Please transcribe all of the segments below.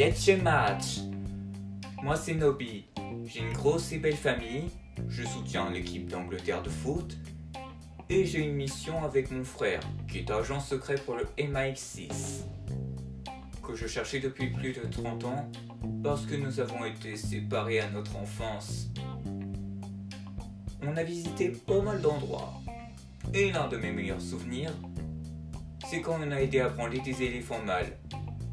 Yetche match. Moi c'est Nobi. J'ai une grosse et belle famille. Je soutiens l'équipe d'Angleterre de foot. Et j'ai une mission avec mon frère, qui est agent secret pour le MI6. Que je cherchais depuis plus de 30 ans, parce que nous avons été séparés à notre enfance. On a visité pas mal d'endroits. Et l'un de mes meilleurs souvenirs, c'est quand on a aidé à branler des éléphants mâles,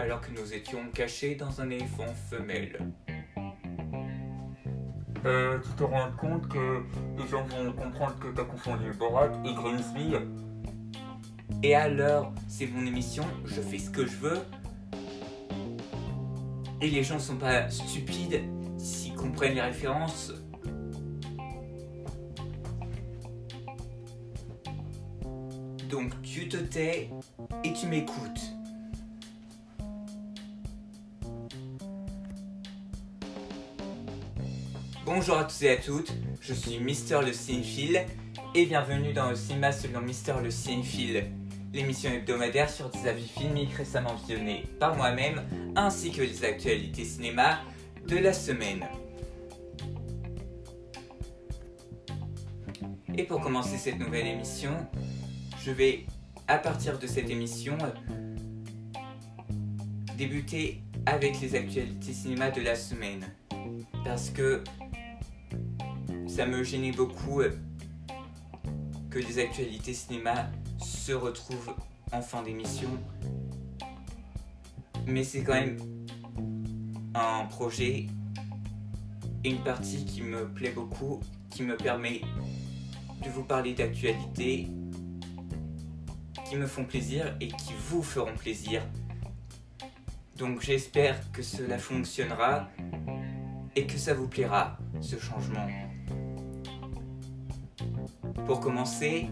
alors que nous étions cachés dans un éléphant femelle. Euh, tu te rends compte que les gens vont comprendre que t'as confondu Borat et Greensville Et alors, c'est mon émission, je fais ce que je veux. Et les gens sont pas stupides s'ils comprennent les références. Donc tu te tais et tu m'écoutes. Bonjour à tous et à toutes, je suis Mister le Cinéphile et bienvenue dans le cinéma selon Mister le Cinéphile, l'émission hebdomadaire sur des avis filmiques récemment visionnés par moi-même ainsi que les actualités cinéma de la semaine. Et pour commencer cette nouvelle émission, je vais, à partir de cette émission, débuter avec les actualités cinéma de la semaine. Parce que ça me gênait beaucoup euh, que les actualités cinéma se retrouvent en fin d'émission. Mais c'est quand même un projet et une partie qui me plaît beaucoup, qui me permet de vous parler d'actualités qui me font plaisir et qui vous feront plaisir. Donc j'espère que cela fonctionnera et que ça vous plaira, ce changement. Pour commencer,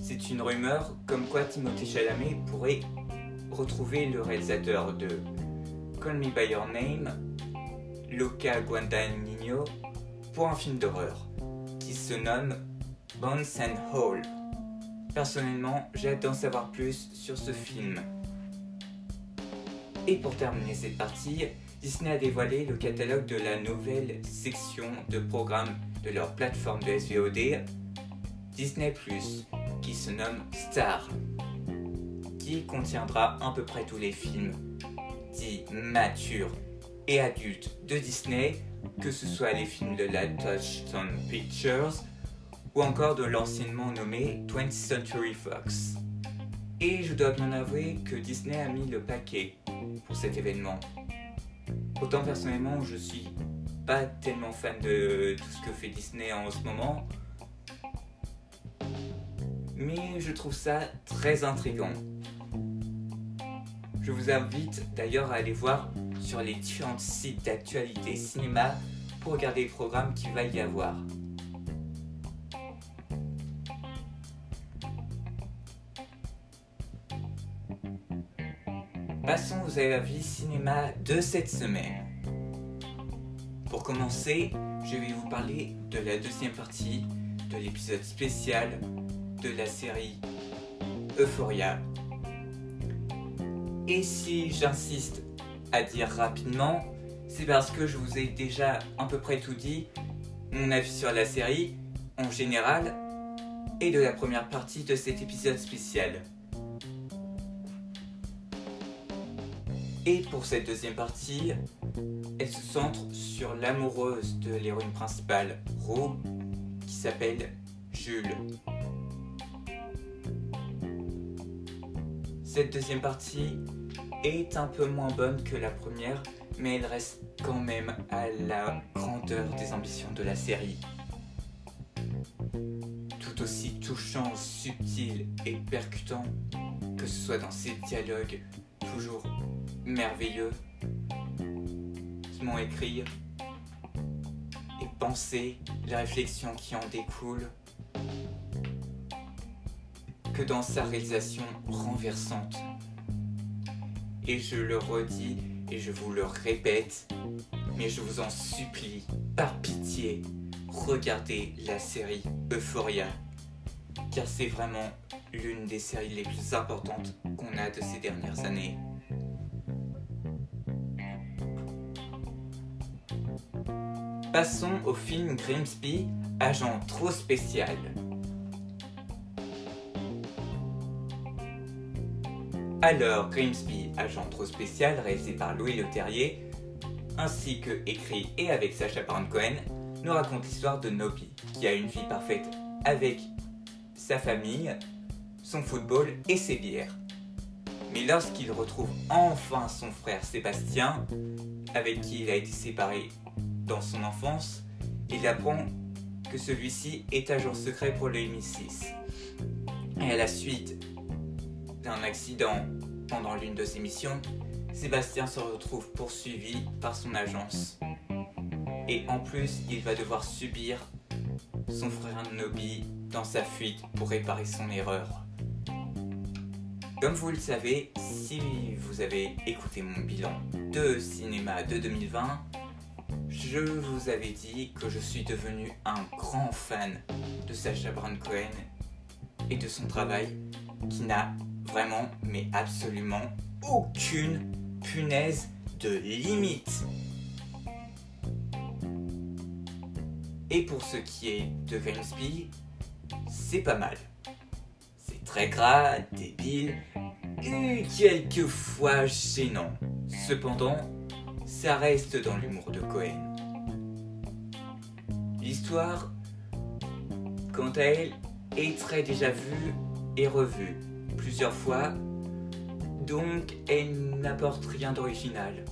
c'est une rumeur comme quoi Timothée Chalamet pourrait retrouver le réalisateur de Call Me By Your Name, Luca Guadagnino, pour un film d'horreur qui se nomme Bones and Hole. Personnellement, j'ai hâte d'en savoir plus sur ce film. Et pour terminer cette partie, Disney a dévoilé le catalogue de la nouvelle section de programmes de leur plateforme de SVOD, Disney ⁇ qui se nomme Star, qui contiendra à peu près tous les films dits matures et adultes de Disney, que ce soit les films de la Touchstone Pictures ou encore de l'anciennement nommé 20th Century Fox. Et je dois bien avouer que Disney a mis le paquet pour cet événement. Autant personnellement, je suis pas tellement fan de tout ce que fait Disney en ce moment. Mais je trouve ça très intrigant. Je vous invite d'ailleurs à aller voir sur les différents sites d'actualité cinéma pour regarder les programmes qu'il va y avoir. Passons aux avis cinéma de cette semaine. Pour commencer, je vais vous parler de la deuxième partie de l'épisode spécial de la série Euphoria. Et si j'insiste à dire rapidement, c'est parce que je vous ai déjà à peu près tout dit, mon avis sur la série en général et de la première partie de cet épisode spécial. Et pour cette deuxième partie, elle se centre sur l'amoureuse de l'héroïne principale, Rue, qui s'appelle Jules. Cette deuxième partie est un peu moins bonne que la première, mais elle reste quand même à la grandeur des ambitions de la série. Tout aussi touchant, subtil et percutant, que ce soit dans ses dialogues toujours merveilleux qui m'ont écrit et pensé les réflexions qui en découlent que dans sa réalisation renversante. Et je le redis et je vous le répète, mais je vous en supplie, par pitié, regardez la série Euphoria, car c'est vraiment l'une des séries les plus importantes qu'on a de ces dernières années. Passons au film Grimsby, agent trop spécial. Alors, Grimsby, agent trop spécial, réalisé par Louis Leterrier, ainsi que écrit et avec Sacha Baron Cohen, nous raconte l'histoire de Nobby, qui a une vie parfaite avec sa famille, son football et ses bières. Mais lorsqu'il retrouve enfin son frère Sébastien, avec qui il a été séparé dans son enfance, il apprend que celui-ci est agent secret pour le MI6. Et à la suite d'un accident pendant l'une de ses missions, Sébastien se retrouve poursuivi par son agence. Et en plus, il va devoir subir son frère Nobby dans sa fuite pour réparer son erreur. Comme vous le savez, si vous avez écouté mon bilan de cinéma de 2020, je vous avais dit que je suis devenu un grand fan de Sacha Baron Cohen et de son travail qui n'a vraiment, mais absolument aucune punaise de limite. Et pour ce qui est de Grimsby, c'est pas mal. C'est très gras, débile et quelquefois gênant. Cependant, ça reste dans l'humour de Cohen. L'histoire, quant à elle, est très déjà vue et revue plusieurs fois, donc elle n'apporte rien d'original.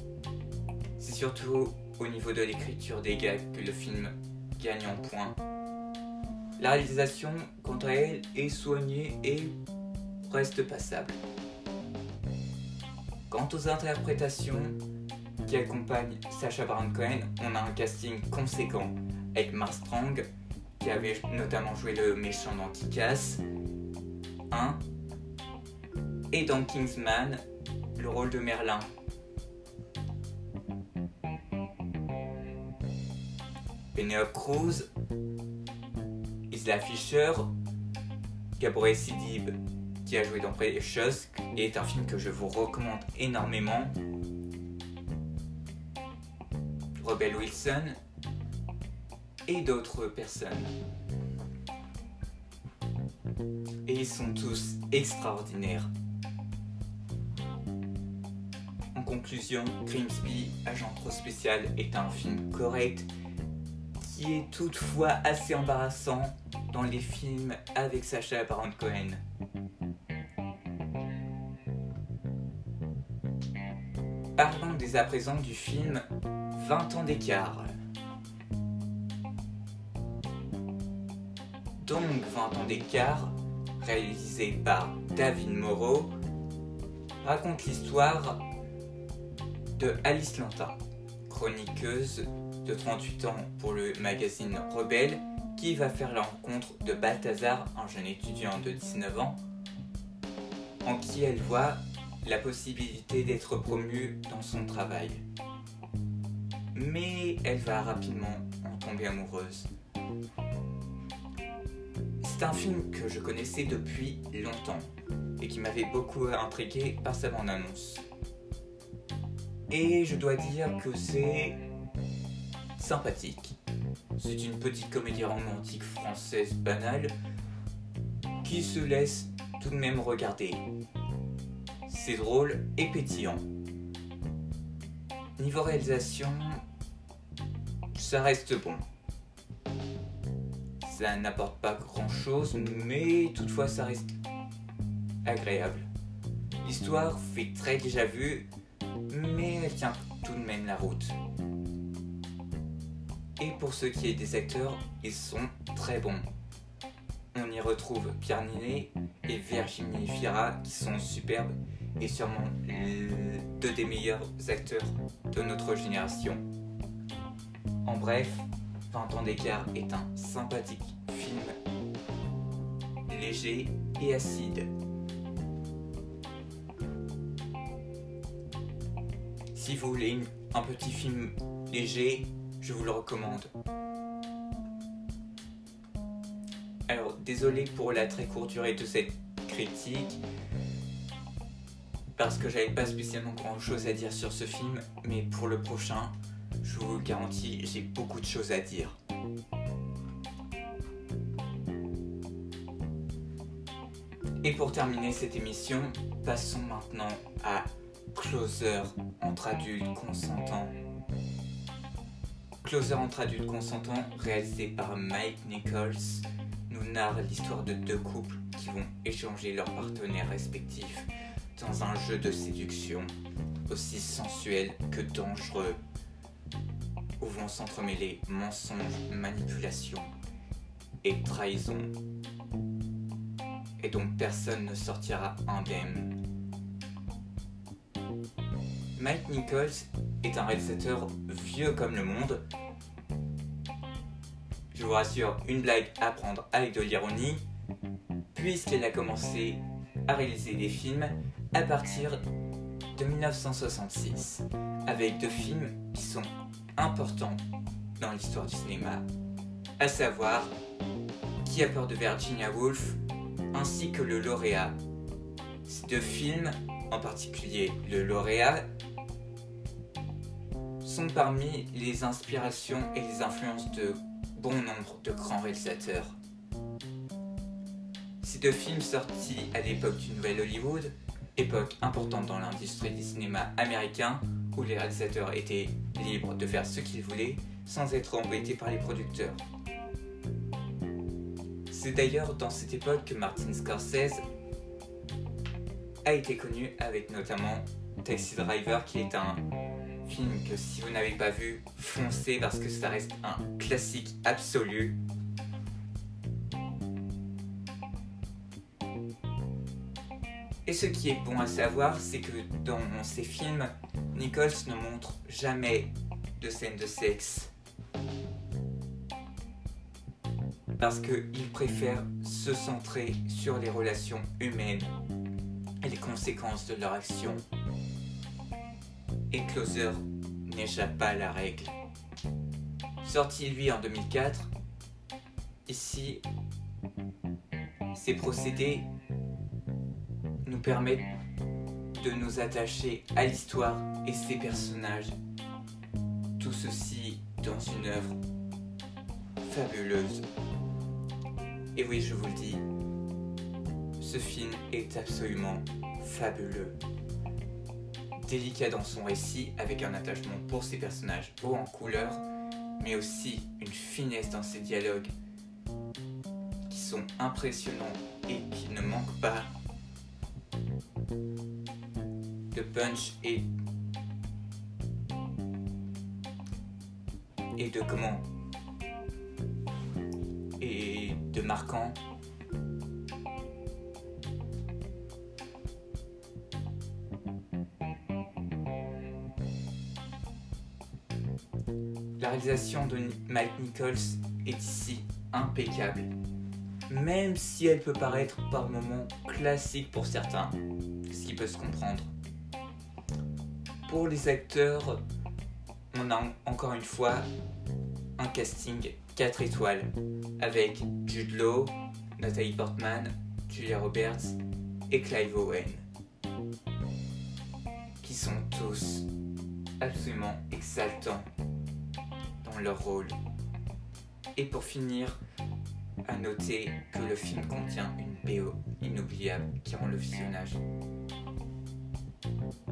C'est surtout au niveau de l'écriture des gags que le film gagne en points. La réalisation, quant à elle, est soignée et reste passable. Quant aux interprétations qui accompagnent Sacha Baron Cohen, on a un casting conséquent avec Mark Strong, qui avait notamment joué le méchant dans Kick-Ass 1, et dans Kingsman, le rôle de Merlin. Penelope Cruz, Isla Fisher, Gabriel Sidib, qui a joué dans Precious, et est un film que je vous recommande énormément. Rebel Wilson et d'autres personnes. Et ils sont tous extraordinaires. En conclusion, Grimsby, agent trop spécial, est un film correct qui est toutefois assez embarrassant dans les films avec Sacha Baron Cohen. Parlons dès à présent du film 20 ans d'écart. Donc 20 ans d'écart, réalisé par David Moreau, raconte l'histoire de Alice Lantin, chroniqueuse de 38 ans pour le magazine Rebelle, qui va faire la rencontre de Balthazar, un jeune étudiant de 19 ans, en qui elle voit la possibilité d'être promue dans son travail. Mais elle va rapidement en tomber amoureuse. C'est un film que je connaissais depuis longtemps et qui m'avait beaucoup intrigué par sa bande-annonce. Et je dois dire que c'est sympathique. C'est une petite comédie romantique française banale qui se laisse tout de même regarder. C'est drôle et pétillant. Niveau réalisation, ça reste bon. Ça n'apporte pas grand chose, mais toutefois ça reste agréable. L'histoire fait très déjà vu mais elle tient tout de même la route. Et pour ce qui est des acteurs, ils sont très bons. On y retrouve Pierre Ninet et Virginie Fira qui sont superbes et sûrement deux des meilleurs acteurs de notre génération. En bref, 20 ans d'écart est un sympathique film léger et acide. Si vous voulez un petit film léger, je vous le recommande. Alors, désolé pour la très courte durée de cette critique parce que j'avais pas spécialement grand chose à dire sur ce film, mais pour le prochain, vous garantis, j'ai beaucoup de choses à dire. Et pour terminer cette émission, passons maintenant à Closer entre adultes consentants. Closer entre adultes consentants, réalisé par Mike Nichols, nous narre l'histoire de deux couples qui vont échanger leurs partenaires respectifs dans un jeu de séduction aussi sensuel que dangereux, où vont s'entremêler mensonges, manipulations et trahison, et dont personne ne sortira indemne. Mike Nichols est un réalisateur vieux comme le monde. Je vous rassure, une blague à prendre avec de l'ironie, puisqu'il a commencé à réaliser des films à partir de 1966, avec deux films qui sont importants dans l'histoire du cinéma, à savoir Qui a peur de Virginia Woolf ainsi que Le Lauréat. Ces deux films, en particulier Le Lauréat, sont parmi les inspirations et les influences de bon nombre de grands réalisateurs. Ces deux films sortis à l'époque du Nouvel Hollywood, époque importante dans l'industrie du cinéma américain, où les réalisateurs étaient libres de faire ce qu'ils voulaient sans être embêtés par les producteurs. C'est d'ailleurs dans cette époque que Martin Scorsese a été connu avec notamment Taxi Driver qui est un film que si vous n'avez pas vu, foncez parce que ça reste un classique absolu. Et ce qui est bon à savoir, c'est que dans ces films, Nichols ne montre jamais de scènes de sexe. Parce qu'il préfère se centrer sur les relations humaines et les conséquences de leur action et Closer n'échappe pas à la règle. Sorti lui en 2004, ici, ces procédés nous permettent de nous attacher à l'histoire et ses personnages. Tout ceci dans une œuvre fabuleuse. Et oui, je vous le dis, ce film est absolument fabuleux délicat dans son récit avec un attachement pour ses personnages beaux en couleur, mais aussi une finesse dans ses dialogues qui sont impressionnants et qui ne manquent pas de punch et et de comment et de marquant La réalisation de Mike Nichols est ici impeccable, même si elle peut paraître par moments classique pour certains, ce qui peut se comprendre. Pour les acteurs, on a encore une fois un casting 4 étoiles avec Jude Law, Natalie Portman, Julia Roberts et Clive Owen, qui sont tous absolument exaltants leur rôle. Et pour finir, à noter que le film contient une BO inoubliable qui rend le visionnage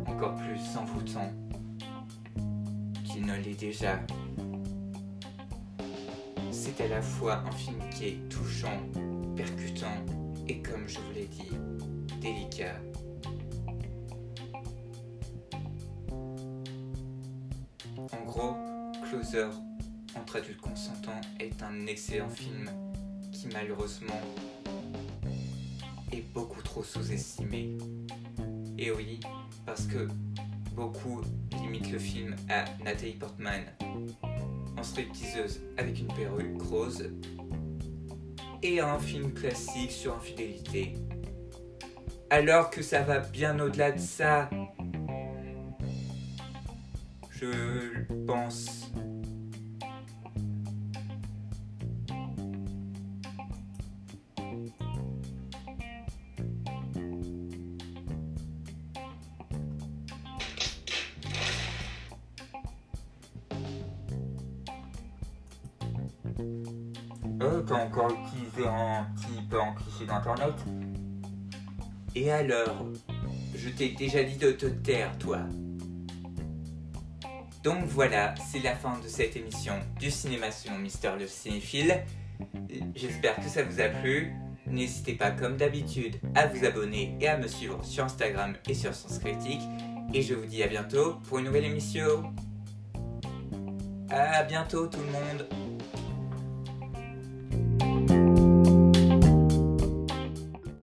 encore plus envoûtant qu'il ne l'est déjà. C'est à la fois un film qui est touchant, percutant et comme je vous l'ai dit, délicat. En gros, Closer entre adultes consentants est un excellent film qui malheureusement est beaucoup trop sous-estimé. Et oui, parce que beaucoup limitent le film à Nathalie Portman en stripteaseuse avec une perruque rose et un film classique sur infidélité. Alors que ça va bien au-delà de ça. Je pense Et alors Je t'ai déjà dit de te taire, toi. Donc voilà, c'est la fin de cette émission du cinéma selon Mister le cinéphile. J'espère que ça vous a plu. N'hésitez pas comme d'habitude à vous abonner et à me suivre sur Instagram et sur Sens Critique. Et je vous dis à bientôt pour une nouvelle émission. À bientôt tout le monde